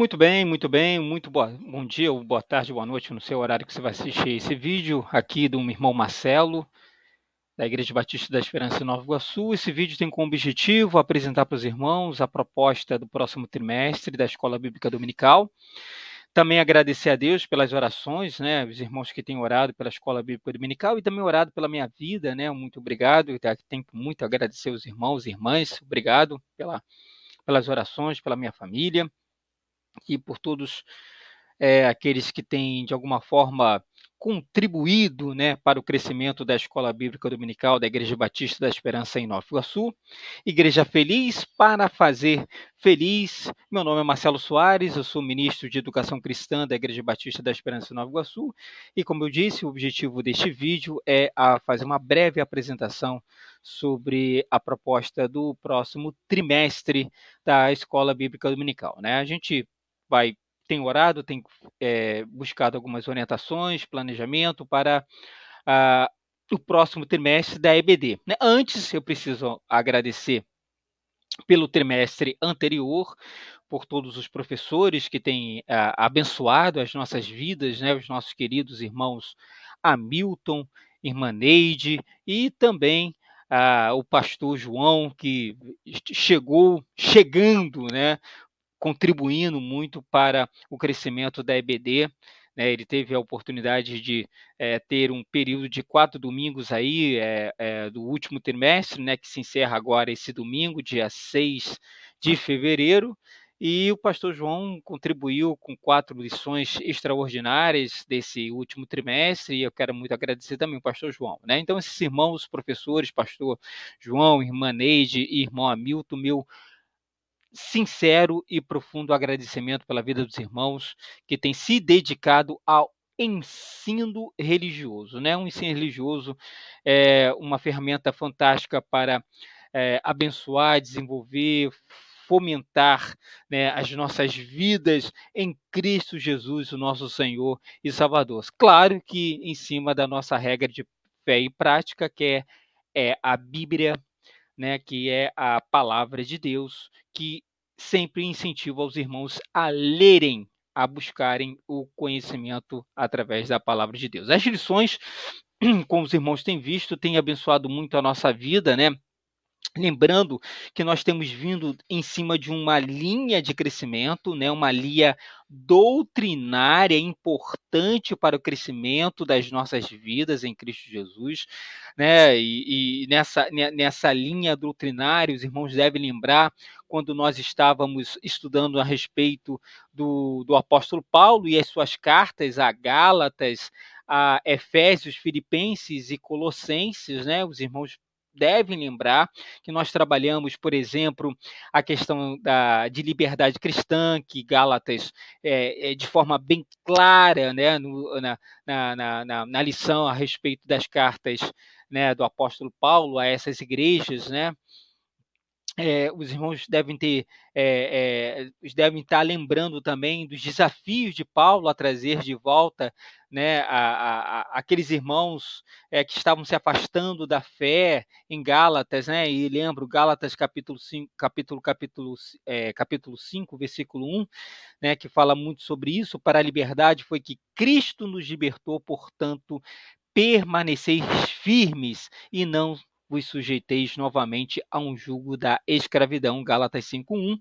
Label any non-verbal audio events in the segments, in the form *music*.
Muito bem, muito bem, muito boa, bom dia, ou boa tarde, boa noite, no seu horário que você vai assistir esse vídeo aqui do meu irmão Marcelo, da Igreja Batista da Esperança em Nova Iguaçu. Esse vídeo tem como objetivo apresentar para os irmãos a proposta do próximo trimestre da Escola Bíblica Dominical. Também agradecer a Deus pelas orações, né, os irmãos que têm orado pela Escola Bíblica Dominical e também orado pela minha vida, né, muito obrigado. Tenho muito a agradecer aos irmãos e irmãs, obrigado pela, pelas orações, pela minha família e por todos é, aqueles que têm, de alguma forma, contribuído né, para o crescimento da Escola Bíblica Dominical da Igreja Batista da Esperança em Nova Iguaçu. Igreja feliz para fazer feliz. Meu nome é Marcelo Soares, eu sou ministro de Educação Cristã da Igreja Batista da Esperança em Nova Iguaçu. E como eu disse, o objetivo deste vídeo é a fazer uma breve apresentação sobre a proposta do próximo trimestre da Escola Bíblica Dominical. Né? A gente vai tem orado, tem é, buscado algumas orientações, planejamento para ah, o próximo trimestre da EBD. Né? Antes, eu preciso agradecer pelo trimestre anterior, por todos os professores que têm ah, abençoado as nossas vidas, né? os nossos queridos irmãos Hamilton, irmã Neide e também ah, o pastor João, que chegou, chegando, né, contribuindo muito para o crescimento da EBD. Né, ele teve a oportunidade de é, ter um período de quatro domingos aí, é, é, do último trimestre, né, que se encerra agora esse domingo, dia 6 de fevereiro, e o pastor João contribuiu com quatro lições extraordinárias desse último trimestre, e eu quero muito agradecer também o pastor João. Né? Então, esses irmãos, professores, pastor João, irmã Neide e irmão Hamilton, meu sincero e profundo agradecimento pela vida dos irmãos que têm se dedicado ao ensino religioso, né? Um ensino religioso é uma ferramenta fantástica para é, abençoar, desenvolver, fomentar né, as nossas vidas em Cristo Jesus, o nosso Senhor e Salvador. Claro que em cima da nossa regra de fé e prática, que é, é a Bíblia né, que é a palavra de Deus, que sempre incentiva os irmãos a lerem, a buscarem o conhecimento através da palavra de Deus. As lições, *clears throat* como os irmãos têm visto, têm abençoado muito a nossa vida, né? Lembrando que nós temos vindo em cima de uma linha de crescimento, né, uma linha doutrinária importante para o crescimento das nossas vidas em Cristo Jesus. Né, e, e nessa, nessa linha doutrinária, os irmãos devem lembrar quando nós estávamos estudando a respeito do, do apóstolo Paulo e as suas cartas a Gálatas, a Efésios, Filipenses e Colossenses, né? Os irmãos devem lembrar que nós trabalhamos, por exemplo, a questão da, de liberdade cristã, que Gálatas, é, é de forma bem clara, né, no, na, na, na, na, lição a respeito das cartas né, do apóstolo Paulo a essas igrejas, né, é, os irmãos devem ter, é, é, devem estar lembrando também dos desafios de Paulo a trazer de volta, né, a, a, a, aqueles irmãos que estavam se afastando da fé em Gálatas, né, e lembro Gálatas capítulo 5, capítulo, capítulo, capítulo 5, versículo 1, né, que fala muito sobre isso, para a liberdade foi que Cristo nos libertou, portanto, permaneceis firmes e não vos sujeiteis novamente a um jugo da escravidão. Gálatas 5.1.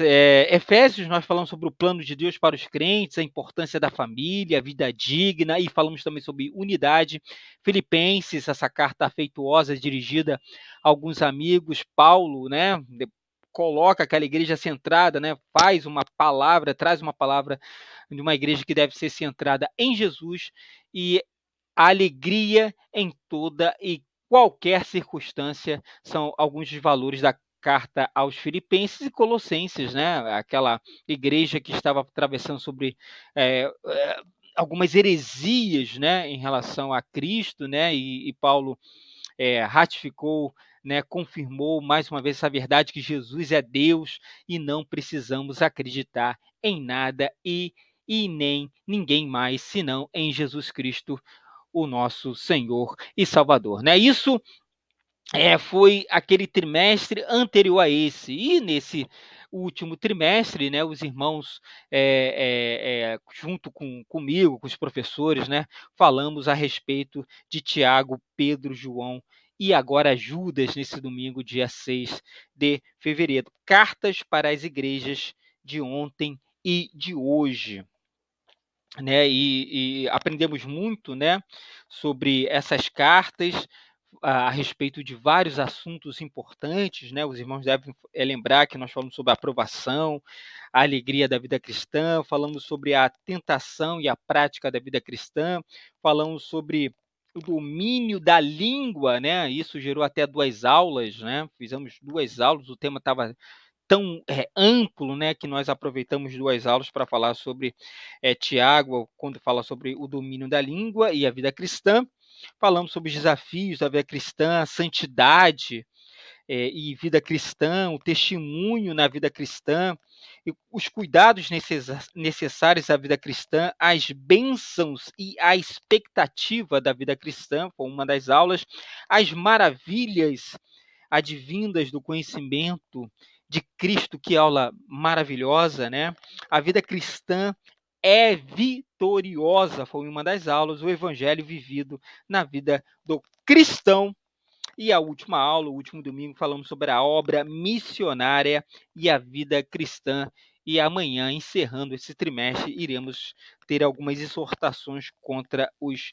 É, Efésios, nós falamos sobre o plano de Deus para os crentes, a importância da família, a vida digna, e falamos também sobre unidade. Filipenses, essa carta afeituosa dirigida a alguns amigos, Paulo, né? Coloca aquela igreja centrada, né? Faz uma palavra, traz uma palavra de uma igreja que deve ser centrada em Jesus e a alegria em toda e qualquer circunstância, são alguns dos valores da carta aos Filipenses e Colossenses, né? Aquela igreja que estava atravessando sobre é, é, algumas heresias, né, em relação a Cristo, né? E, e Paulo é, ratificou, né, confirmou mais uma vez essa verdade que Jesus é Deus e não precisamos acreditar em nada e, e nem ninguém mais senão em Jesus Cristo, o nosso Senhor e Salvador. Né? Isso é, foi aquele trimestre anterior a esse. E nesse último trimestre, né, os irmãos, é, é, junto com, comigo, com os professores, né, falamos a respeito de Tiago, Pedro, João e agora Judas, nesse domingo, dia 6 de fevereiro. Cartas para as igrejas de ontem e de hoje. Né, e, e aprendemos muito né, sobre essas cartas, a, a, respeito de vários assuntos importantes, né? Os irmãos devem é, lembrar que nós falamos sobre a aprovação, a alegria da vida cristã, falamos sobre a tentação e a prática da vida cristã, falamos sobre o domínio da língua, né? Isso gerou até duas aulas, né? Fizemos duas aulas, o tema estava tão é, amplo, né, que nós aproveitamos duas aulas para falar sobre é, Tiago, quando fala sobre o domínio da língua e a vida cristã. Falamos sobre os desafios da vida cristã, a santidade é, e vida cristã, o testemunho na vida cristã, os cuidados necessários à vida cristã, as bênçãos e a expectativa da vida cristã, foi uma das aulas, as maravilhas advindas do conhecimento de Cristo, que aula maravilhosa, né? A vida cristã é vitoriosa, foi uma das aulas, o evangelho vivido na vida do cristão. E a última aula, o último domingo, falamos sobre a obra missionária e a vida cristã. E amanhã, encerrando esse trimestre, iremos ter algumas exortações contra os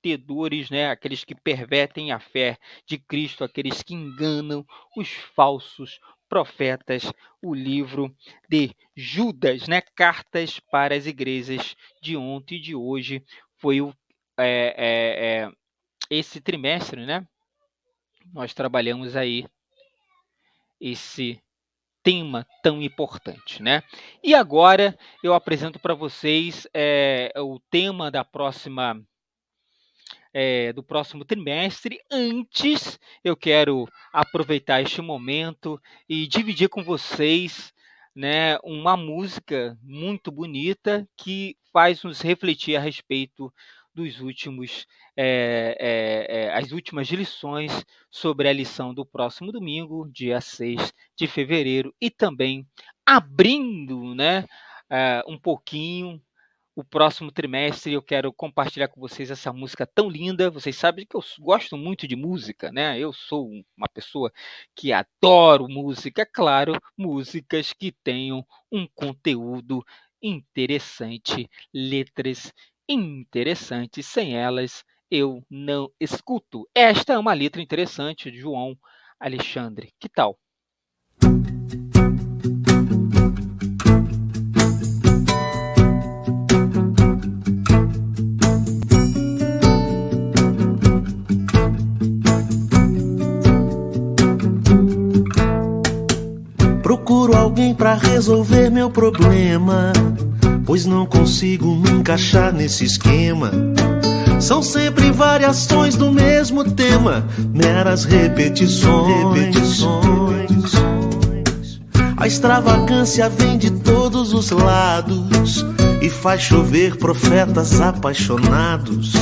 pervertedores, né? aqueles que pervertem a fé de Cristo, aqueles que enganam os falsos profetas, o livro de Judas, né? Cartas para as igrejas de ontem e de hoje foi o, é, é, é, esse trimestre, né? Nós trabalhamos aí esse tema tão importante, né? E agora eu apresento para vocês é, o tema da próxima é, do próximo trimestre. Antes, eu quero aproveitar este momento e dividir com vocês né, uma música muito bonita que faz nos refletir a respeito dos últimos é, é, as últimas lições sobre a lição do próximo domingo, dia 6 de fevereiro, e também abrindo né, um pouquinho o próximo trimestre eu quero compartilhar com vocês essa música tão linda. Vocês sabem que eu gosto muito de música, né? Eu sou uma pessoa que adoro música, claro, músicas que tenham um conteúdo interessante, letras interessantes. Sem elas eu não escuto. Esta é uma letra interessante de João Alexandre. Que tal? Para resolver meu problema, pois não consigo me encaixar nesse esquema. São sempre variações do mesmo tema, meras repetições. repetições. A extravagância vem de todos os lados e faz chover profetas apaixonados,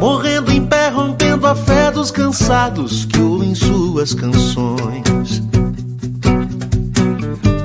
morrendo em pé, rompendo a fé dos cansados que ouvem suas canções.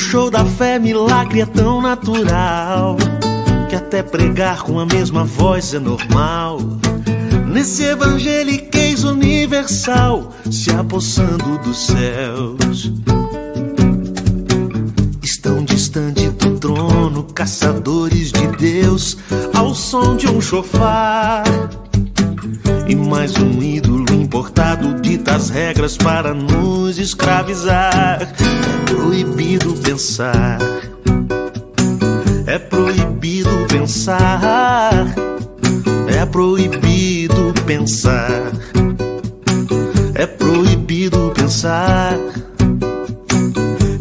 Show da fé, milagre é tão natural que até pregar com a mesma voz é normal. Nesse evangeliquez universal, se apossando dos céus. Estão distante do trono, caçadores de Deus, ao som de um chofar. E mais um ídolo importado dita as regras para nos escravizar. É proibido pensar. É proibido pensar. É proibido pensar. É proibido pensar.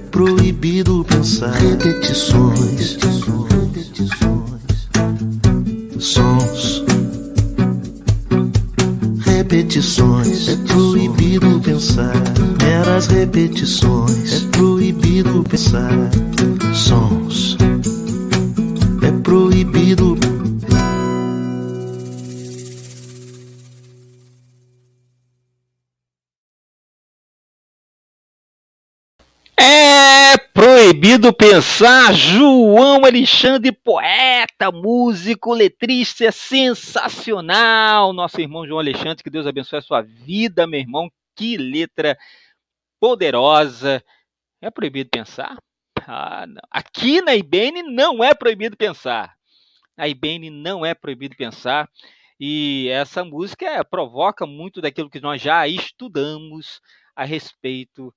É proibido pensar. Repetições. Repetições. Sons. Repetições. É proibido pensar. Meras repetições. É proibido pensar. Sons. Proibido pensar. João Alexandre, poeta, músico, letrista, é sensacional. Nosso irmão João Alexandre, que Deus abençoe a sua vida, meu irmão. Que letra poderosa. É proibido pensar? Ah. Aqui na IBN não é proibido pensar. Na IBN não é proibido pensar. E essa música é, provoca muito daquilo que nós já estudamos a respeito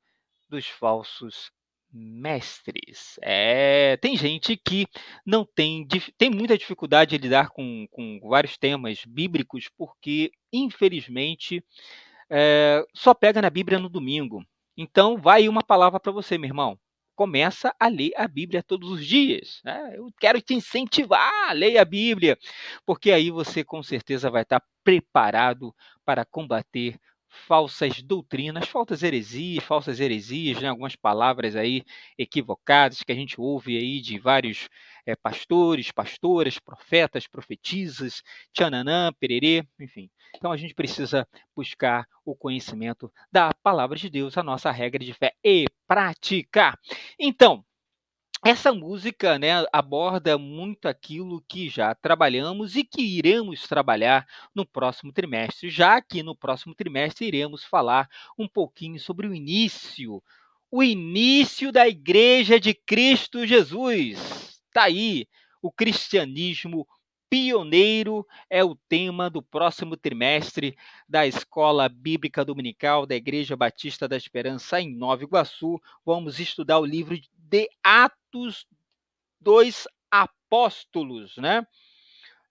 dos falsos mestres. É, tem gente que não tem, tem muita dificuldade de lidar com, com vários temas bíblicos, porque, infelizmente, é, só pega na Bíblia no domingo. Então, vai uma palavra para você, meu irmão. Começa a ler a Bíblia todos os dias. Né? Eu quero te incentivar a ler a Bíblia, porque aí você com certeza vai estar preparado para combater falsas doutrinas, falsas heresias, falsas heresias, né? algumas palavras aí equivocadas que a gente ouve aí de vários é, pastores, pastoras, profetas, profetisas, tchananã, pererê, enfim. Então a gente precisa buscar o conhecimento da palavra de Deus, a nossa regra de fé e prática. Então, essa música né, aborda muito aquilo que já trabalhamos e que iremos trabalhar no próximo trimestre, já que no próximo trimestre iremos falar um pouquinho sobre o início, o início da Igreja de Cristo Jesus. Está aí o cristianismo pioneiro é o tema do próximo trimestre da Escola Bíblica Dominical da Igreja Batista da Esperança em Nova Iguaçu. Vamos estudar o livro de Atos dos Apóstolos, né?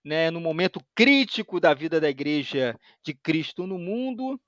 né? No momento crítico da vida da Igreja de Cristo no mundo,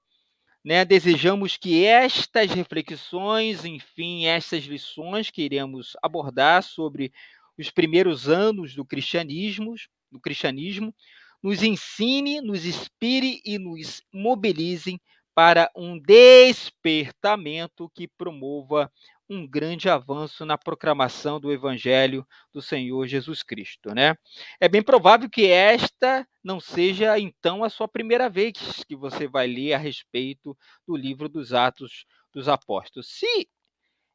né? Desejamos que estas reflexões, enfim, estas lições que iremos abordar sobre os primeiros anos do cristianismo, do cristianismo, nos ensine, nos inspire e nos mobilizem para um despertamento que promova um grande avanço na proclamação do Evangelho do Senhor Jesus Cristo. Né? É bem provável que esta não seja, então, a sua primeira vez que você vai ler a respeito do livro dos Atos dos Apóstolos. Se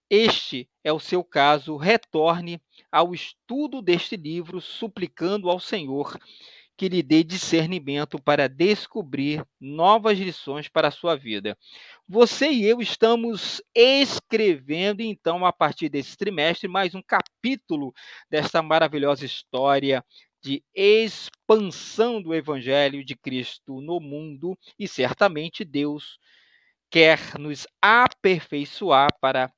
este é o seu caso, retorne ao estudo deste livro, suplicando ao Senhor que lhe dê discernimento para descobrir novas lições para a sua vida. Você e eu estamos escrevendo, então, a partir desse trimestre, mais um capítulo desta maravilhosa história de expansão do Evangelho de Cristo no mundo e certamente Deus quer nos aperfeiçoar para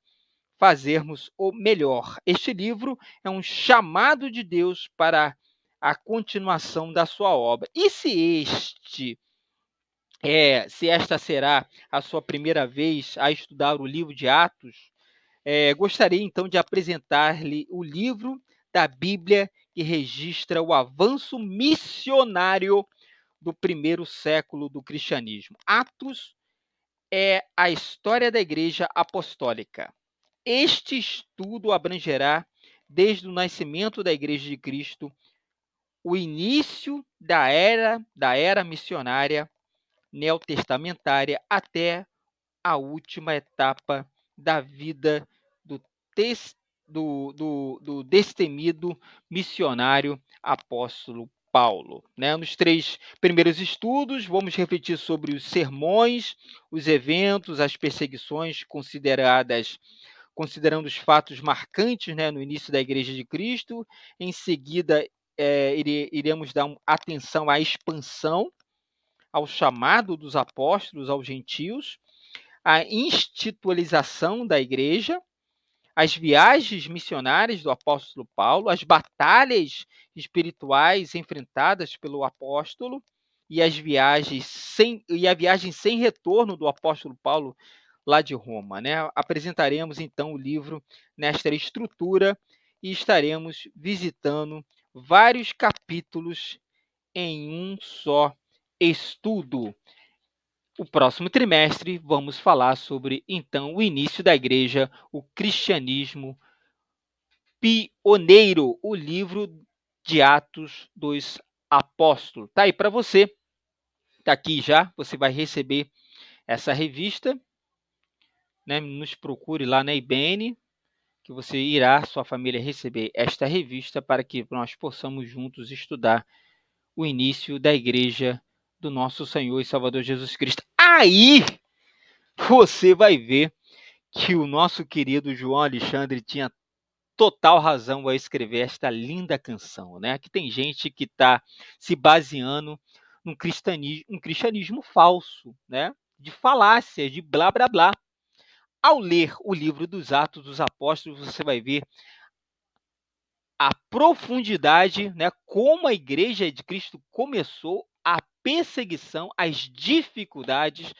fazermos o melhor. Este livro é um chamado de Deus para a continuação da sua obra. E se este é, se esta será a sua primeira vez a estudar o livro de Atos, é, gostaria então de apresentar-lhe o livro da Bíblia que registra o avanço missionário do primeiro século do cristianismo. Atos é a história da Igreja Apostólica. Este estudo abrangerá desde o nascimento da Igreja de Cristo o início da era da era missionária neotestamentária até a última etapa da vida do, tes, do, do, do destemido missionário apóstolo Paulo. Né? Nos três primeiros estudos, vamos refletir sobre os sermões, os eventos, as perseguições consideradas considerando os fatos marcantes né, no início da Igreja de Cristo. Em seguida, é, iremos dar atenção à expansão, ao chamado dos apóstolos aos gentios, à institucionalização da Igreja, as viagens missionárias do apóstolo Paulo, as batalhas espirituais enfrentadas pelo apóstolo e as viagens sem e a viagem sem retorno do apóstolo Paulo lá de Roma, né? Apresentaremos então o livro nesta estrutura e estaremos visitando vários capítulos em um só estudo. O próximo trimestre vamos falar sobre então o início da igreja, o cristianismo pioneiro, o livro de Atos dos Apóstolos. Tá aí para você. Tá aqui já, você vai receber essa revista, né? Nos procure lá na IBN, que você irá, sua família receber esta revista para que nós possamos juntos estudar o início da igreja do nosso Senhor e Salvador Jesus Cristo. Aí você vai ver que o nosso querido João Alexandre tinha total razão ao escrever esta linda canção, né? Que tem gente que está se baseando num cristianismo, um cristianismo falso, né? De falácias, de blá blá blá. Ao ler o livro dos Atos dos Apóstolos, você vai ver a profundidade, né, como a igreja de Cristo começou, a perseguição, as dificuldades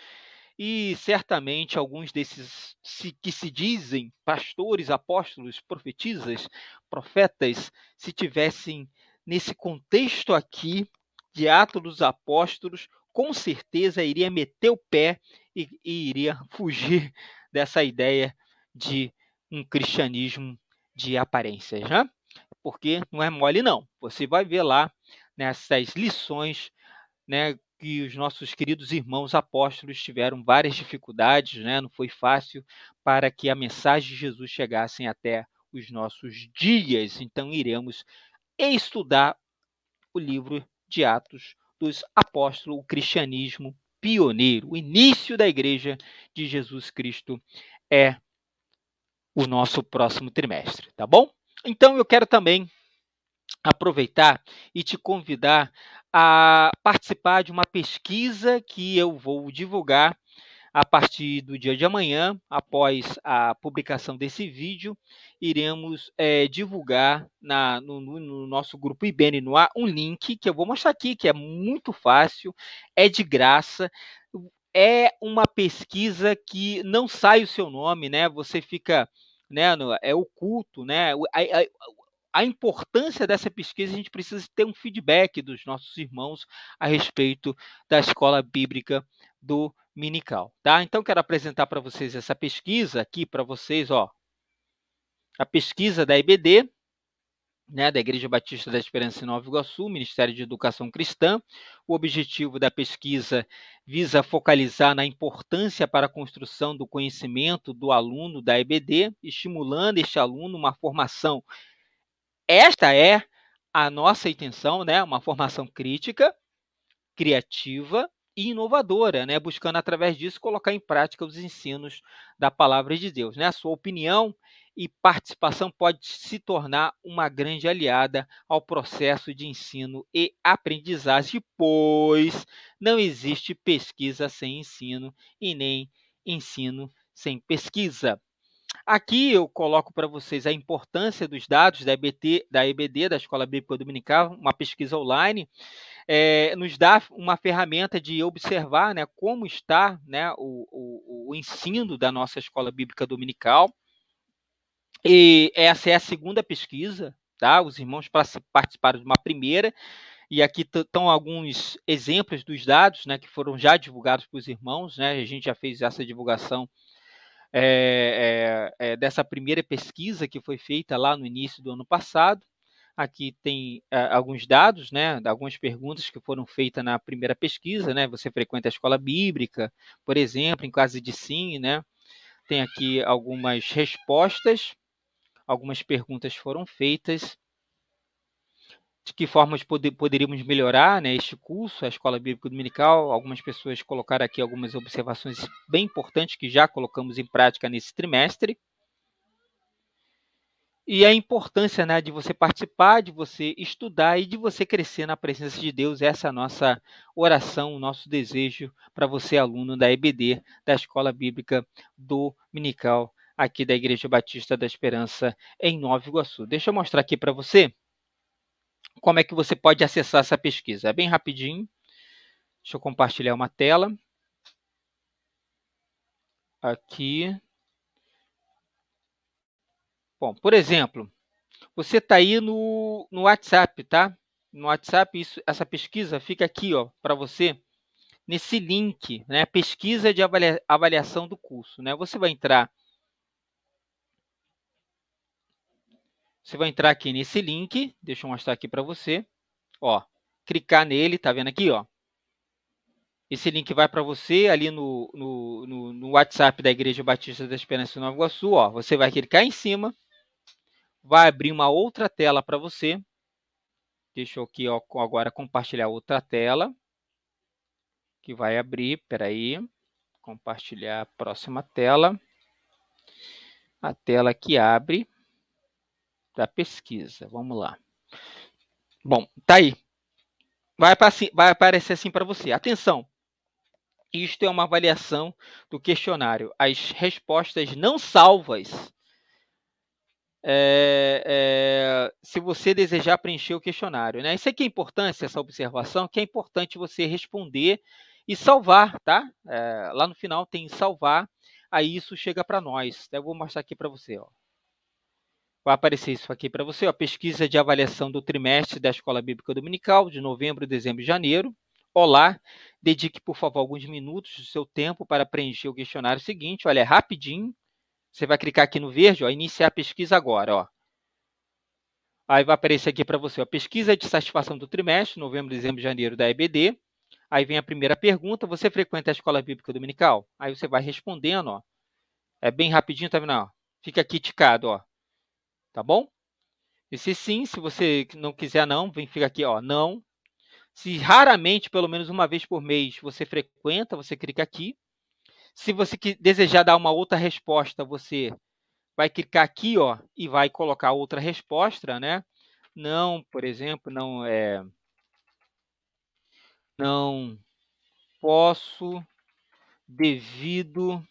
e certamente alguns desses que se dizem pastores, apóstolos, profetisas, profetas, se tivessem nesse contexto aqui de Atos dos Apóstolos, com certeza iria meter o pé e, e iria fugir dessa ideia de um cristianismo de aparências, né? Porque não é mole não. Você vai ver lá nessas lições, né, que os nossos queridos irmãos apóstolos tiveram várias dificuldades, né? não foi fácil para que a mensagem de Jesus chegasse até os nossos dias. Então, iremos estudar o livro de Atos dos Apóstolos, o cristianismo pioneiro, o início da igreja de Jesus Cristo é o nosso próximo trimestre, tá bom? Então, eu quero também aproveitar e te convidar a participar de uma pesquisa que eu vou divulgar a partir do dia de amanhã, após a publicação desse vídeo, iremos é, divulgar na, no, no, nosso grupo IBN no ar um link que eu vou mostrar aqui, que é muito fácil, é de graça, é uma pesquisa que não sai o seu nome, né? Você fica, né? É oculto, né? A, a, a importância dessa pesquisa, a gente precisa ter um feedback dos nossos irmãos a respeito da escola bíblica do Minical, tá? Então quero apresentar para vocês essa pesquisa aqui para vocês, ó. A pesquisa da IBD, né, da Igreja Batista da Esperança em Nova Iguaçu, Ministério de Educação Cristã. O objetivo da pesquisa visa focalizar na importância para a construção do conhecimento do aluno da IBD, estimulando este aluno uma formação esta é a nossa intenção, né? Uma formação crítica, criativa e inovadora, né? Buscando através disso colocar em prática os ensinos da palavra de Deus, né? A sua opinião e participação pode se tornar uma grande aliada ao processo de ensino e aprendizagem, pois não existe pesquisa sem ensino e nem ensino sem pesquisa. Aqui eu coloco para vocês a importância dos dados da EBT, da EBD, da Escola Bíblica Dominical, uma pesquisa online, é, nos dá uma ferramenta de observar né, como está né, o, o, o ensino da nossa Escola Bíblica Dominical. E essa é a segunda pesquisa, tá? Os irmãos participaram de uma primeira, e aqui estão alguns exemplos dos dados né, que foram já divulgados para os irmãos, né? A gente já fez essa divulgação é, é, dessa primeira pesquisa que foi feita lá no início do ano passado. Aqui tem alguns dados, né, algumas perguntas que foram feitas na primeira pesquisa, né? Você frequenta a escola bíblica, por exemplo, em caso de sim, né? Tem aqui algumas respostas, algumas perguntas foram feitas de que formas poder, poderíamos melhorar né, este curso, a Escola Bíblica Dominical. Algumas pessoas colocaram aqui algumas observações bem importantes que já colocamos em prática nesse trimestre. E a importância né, de você participar, de você estudar e de você crescer na presença de Deus. Essa é a nossa oração, o nosso desejo para você, aluno da EBD, da Escola Bíblica Dominical, aqui da Igreja Batista da Esperança, em Nova Iguaçu. Deixa eu mostrar aqui para você como é que você pode acessar essa pesquisa. É bem rapidinho. Deixa eu compartilhar uma tela. Aqui. Bom, por exemplo, você está aí no, no WhatsApp, tá? No WhatsApp, isso, essa pesquisa fica aqui, ó, para você, nesse link, né? Pesquisa de avalia, avaliação do curso, né? Você vai entrar, você vai entrar aqui nesse link, deixa eu mostrar aqui para você, ó, clicar nele, tá vendo aqui, ó? Esse link vai para você ali no, no, no, no, WhatsApp da Igreja Batista da Esperança Nova Iguaçu, ó. Você vai clicar em cima, vai abrir uma outra tela para você. Deixa eu aqui ó, agora compartilhar outra tela. Que vai abrir, peraí. Compartilhar a próxima tela. A tela que abre da pesquisa. Vamos lá. Bom, tá aí. Vai, vai aparecer assim para você. Atenção! Isto é uma avaliação do questionário. As respostas não salvas é, é, se você desejar preencher o questionário. Né? Isso aqui é importante, essa observação, que é importante você responder e salvar, tá? É, lá no final tem salvar, aí isso chega para nós. Eu vou mostrar aqui para você. Ó. Vai aparecer isso aqui para você, ó, pesquisa de avaliação do trimestre da Escola Bíblica Dominical, de novembro, dezembro e janeiro. Olá, dedique, por favor, alguns minutos do seu tempo para preencher o questionário seguinte. Olha, é rapidinho, você vai clicar aqui no verde, ó, iniciar a pesquisa agora. Ó. Aí vai aparecer aqui para você a pesquisa de satisfação do trimestre, novembro, dezembro, janeiro da EBD. Aí vem a primeira pergunta: você frequenta a escola bíblica dominical? Aí você vai respondendo, ó. É bem rapidinho, tá vendo? Ó? Fica aqui ticado, ó. Tá bom? E se sim, se você não quiser não, vem fica aqui, ó, não. Se raramente, pelo menos uma vez por mês, você frequenta, você clica aqui. Se você desejar dar uma outra resposta, você vai clicar aqui, ó, e vai colocar outra resposta, né? Não, por exemplo, não é não posso devido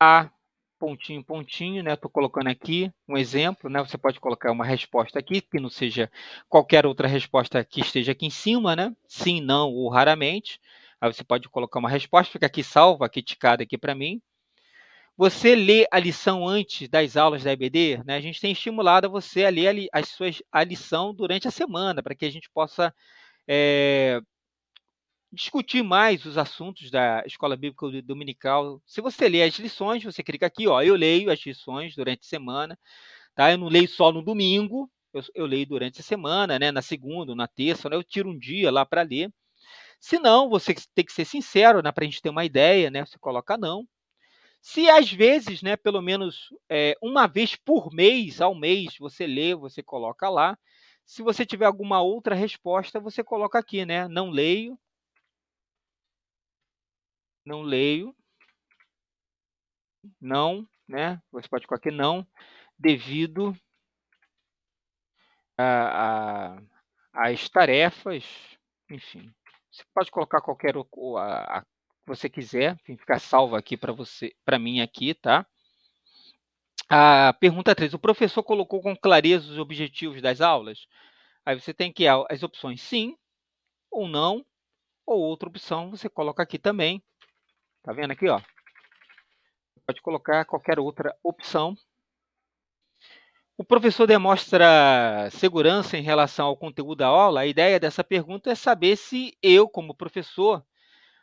a pontinho pontinho, né? Estou colocando aqui um exemplo, né? Você pode colocar uma resposta aqui que não seja qualquer outra resposta que esteja aqui em cima, né? Sim, não ou raramente. Aí você pode colocar uma resposta, fica aqui salva, aqui ticada aqui para mim. Você lê a lição antes das aulas da EBD, né? A gente tem estimulado você a ler a, as suas, a lição durante a semana, para que a gente possa é, discutir mais os assuntos da Escola Bíblica Dominical. Se você lê as lições, você clica aqui, ó, eu leio as lições durante a semana, tá? Eu não leio só no domingo, eu, eu leio durante a semana, né? Na segunda, na terça, né? eu tiro um dia lá para ler. Se não, você tem que ser sincero, né, para a gente ter uma ideia, né? Você coloca não. Se às vezes, né, pelo menos é, uma vez por mês, ao mês, você lê, você coloca lá. Se você tiver alguma outra resposta, você coloca aqui, né? Não leio. Não leio. Não, né? Você pode colocar aqui não, devido às tarefas, enfim, você pode colocar qualquer a, a, que você quiser, enfim, ficar salvo aqui para você, para mim aqui, tá? A pergunta 3. O professor colocou com clareza os objetivos das aulas? Aí você tem que as opções sim ou não, ou outra opção você coloca aqui também. Tá vendo aqui, ó? Pode colocar qualquer outra opção o professor demonstra segurança em relação ao conteúdo da aula? A ideia dessa pergunta é saber se eu, como professor,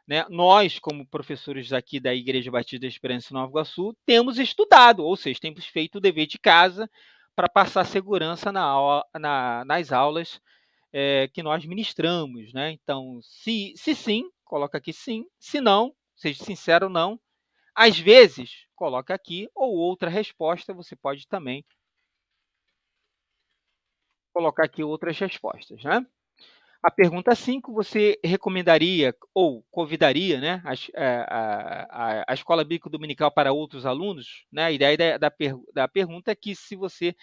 né, nós, como professores aqui da Igreja Batista da Esperança Nova Iguaçu, temos estudado, ou seja, temos feito o dever de casa para passar segurança na na, nas aulas é, que nós ministramos. Né? Então, se, se sim, coloca aqui sim. Se não, seja sincero, não. Às vezes, coloca aqui, ou outra resposta, você pode também colocar aqui outras respostas, né? A pergunta 5, você recomendaria ou convidaria né, a, é, a, a, a escola bíblica dominical para outros alunos? Né? A ideia da, da, per, da pergunta é que se você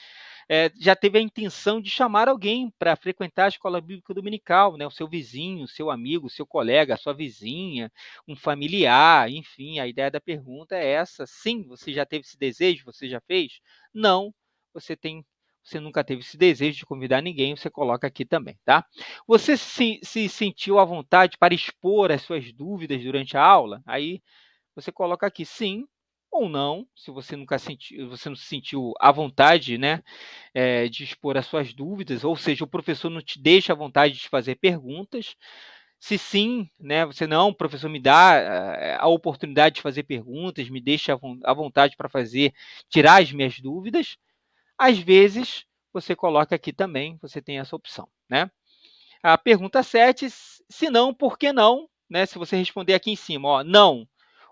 é, já teve a intenção de chamar alguém para frequentar a escola bíblica dominical, né? o seu vizinho, seu amigo, seu colega, sua vizinha, um familiar, enfim, a ideia da pergunta é essa. Sim, você já teve esse desejo, você já fez? Não, você tem você nunca teve esse desejo de convidar ninguém, você coloca aqui também, tá? Você se, se sentiu à vontade para expor as suas dúvidas durante a aula? Aí você coloca aqui sim ou não, se você nunca sentiu, você não se sentiu à vontade, né, é, de expor as suas dúvidas, ou seja, o professor não te deixa à vontade de fazer perguntas. Se sim, né, você não, o professor me dá eh, a oportunidade de fazer perguntas, me deixa à vontade para fazer, tirar as minhas dúvidas. Às vezes, você coloca aqui também, você tem essa opção, né? A pergunta 7, se não, por que não? Né? Se você responder aqui em cima, ó, não,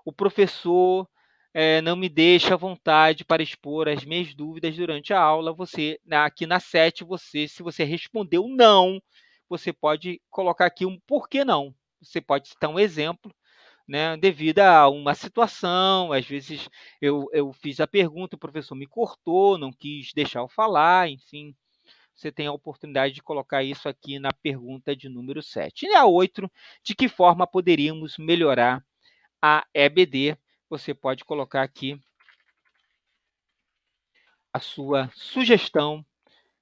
o professor é, não me deixa à vontade para expor as minhas dúvidas durante a aula, você, aqui na 7, você, se você respondeu não, você pode colocar aqui um por que não. Você pode citar um exemplo né, devido a uma situação. Às vezes eu, eu fiz a pergunta, o professor me cortou, não quis deixar eu falar, enfim. Você tem a oportunidade de colocar isso aqui na pergunta de número 7. E a 8, de que forma poderíamos melhorar a EBD? Você pode colocar aqui a sua sugestão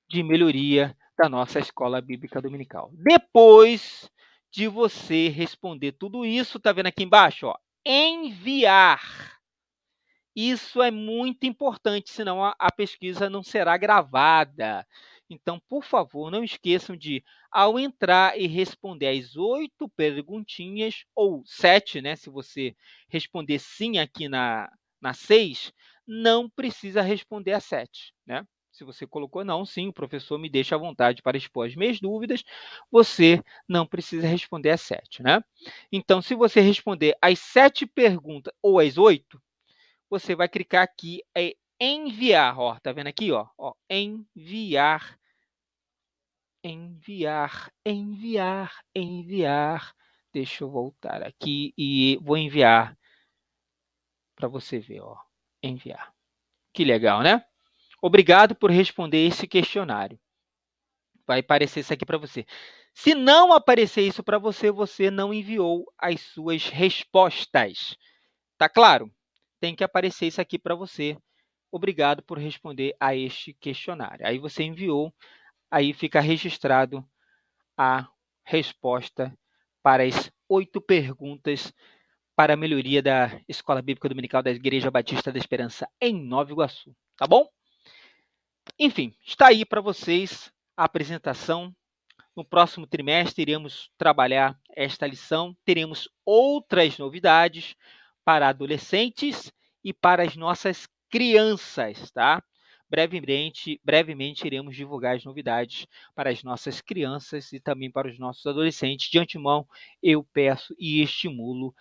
de melhoria da nossa escola bíblica dominical. Depois de você responder tudo isso, tá vendo aqui embaixo, ó, enviar. Isso é muito importante, senão a, pesquisa não será gravada. Então, por favor, não esqueçam de, ao entrar e responder as oito perguntinhas, ou sete, né? Se você responder sim aqui na, na seis, não precisa responder a sete, né? Se você colocou não, sim, o professor me deixa à vontade para expor as minhas dúvidas, você não precisa responder as sete, né? Então, se você responder as sete perguntas ou as oito, você vai clicar aqui em enviar, ó, tá vendo aqui, ó, ó enviar, enviar, enviar, enviar. Deixa eu voltar aqui e vou enviar para você ver, ó, enviar. Que legal, né? Obrigado por responder esse questionário. Vai aparecer isso aqui para você. Se não aparecer isso para você, você não enviou as suas respostas. Tá claro? Tem que aparecer isso aqui para você. Obrigado por responder a este questionário. Aí você enviou, aí fica registrado a resposta para as oito perguntas para a melhoria da Escola Bíblica Dominical da Igreja Batista da Esperança em Nova Iguaçu. Tá bom? Enfim, está aí para vocês a apresentação. No próximo trimestre iremos trabalhar esta lição, teremos outras novidades para adolescentes e para as nossas crianças, tá? Brevemente, brevemente iremos divulgar as novidades para as nossas crianças e também para os nossos adolescentes. De antemão, eu peço e estimulo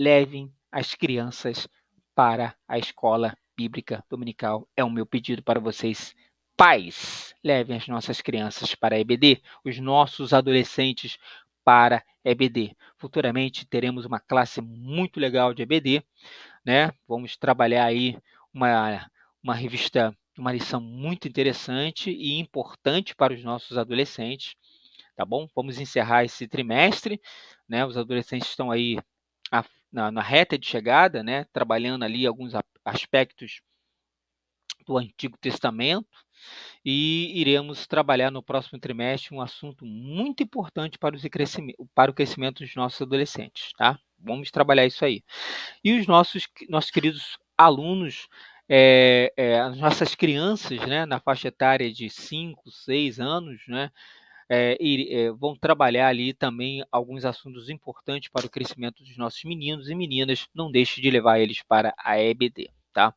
levem as crianças para a escola bíblica dominical. É o meu pedido para vocês, pais. Levem as nossas crianças para a EBD, os nossos adolescentes para EBD. Futuramente teremos uma classe muito legal de EBD, né? Vamos trabalhar aí uma, uma revista, uma lição muito interessante e importante para os nossos adolescentes, tá bom? Vamos encerrar esse trimestre, né? Os adolescentes estão aí na, na reta de chegada, né? Trabalhando ali alguns aspectos do Antigo Testamento e iremos trabalhar no próximo trimestre um assunto muito importante para, para o crescimento dos nossos adolescentes, tá? Vamos trabalhar isso aí. E os nossos, nossos queridos alunos, é, é, as nossas crianças, né, na faixa etária de 5, 6 anos, né, é, e, vão trabalhar ali também alguns assuntos importantes para o crescimento dos nossos meninos e meninas. Não deixe de levar eles para a EBD tá?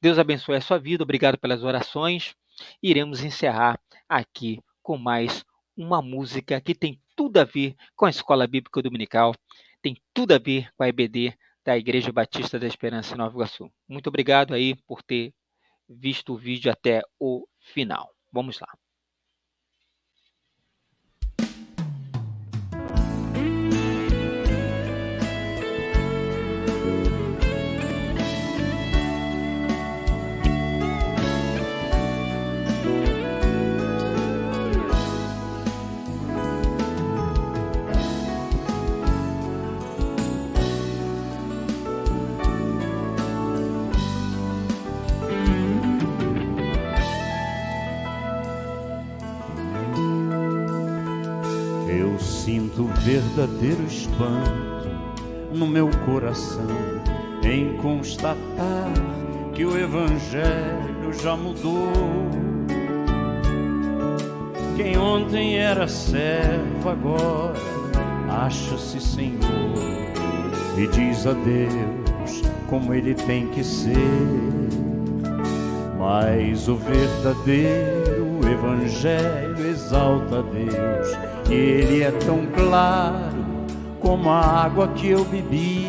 Deus abençoe a sua vida, obrigado pelas orações. Iremos encerrar aqui com mais uma música que tem tudo a ver com a Escola Bíblica Dominical, tem tudo a ver com a EBD da Igreja Batista da Esperança em Nova Iguaçu. Muito obrigado aí por ter visto o vídeo até o final. Vamos lá. Sinto verdadeiro espanto no meu coração em constatar que o Evangelho já mudou. Quem ontem era servo agora acha-se Senhor e diz a Deus como ele tem que ser. Mas o verdadeiro Evangelho exalta a Deus, ele é tão claro como a água que eu bebi.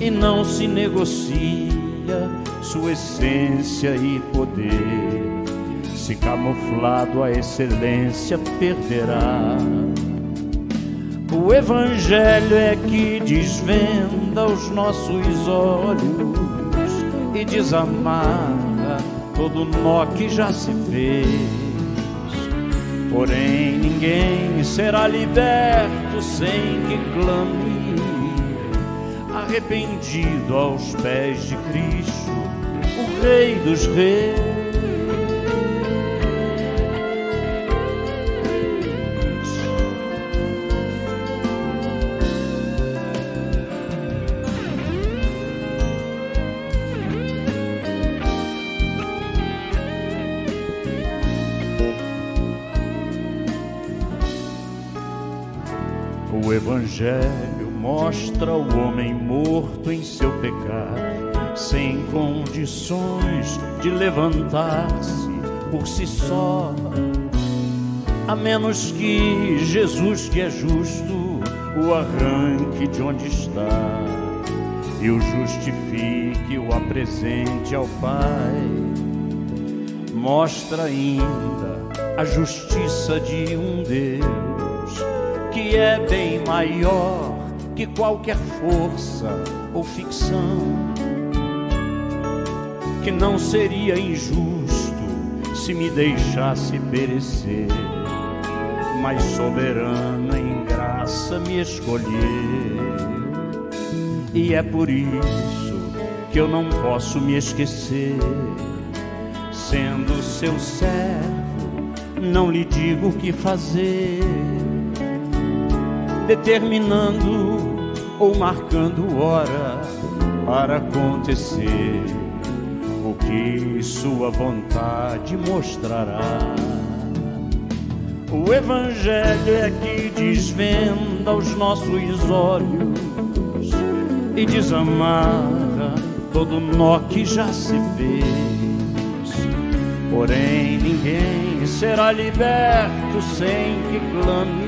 E não se negocia sua essência e poder. Se camuflado a excelência perderá. O Evangelho é que desvenda os nossos olhos e desamarra todo nó que já se fez. Porém, ninguém será liberto sem que clame, arrependido aos pés de Cristo, o Rei dos Reis. O Evangelho mostra o homem morto em seu pecado, sem condições de levantar-se por si só, a menos que Jesus, que é justo, o arranque de onde está e o justifique, o apresente ao Pai. Mostra ainda a justiça de um Deus é bem maior que qualquer força ou ficção, que não seria injusto se me deixasse perecer, mas soberana em graça me escolher. E é por isso que eu não posso me esquecer, sendo seu servo, não lhe digo o que fazer determinando ou marcando hora para acontecer o que sua vontade mostrará. O Evangelho é que desvenda os nossos olhos e desamarra todo nó que já se fez. Porém, ninguém será liberto sem que clame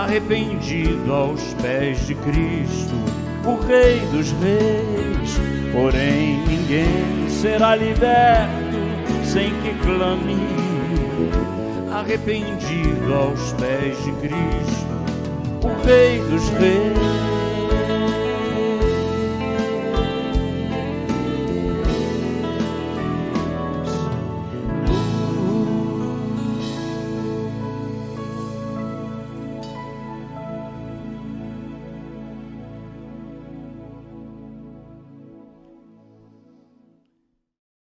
arrependido aos pés de Cristo, o Rei dos Reis. Porém, ninguém será liberto sem que clame, arrependido aos pés de Cristo, o Rei dos Reis.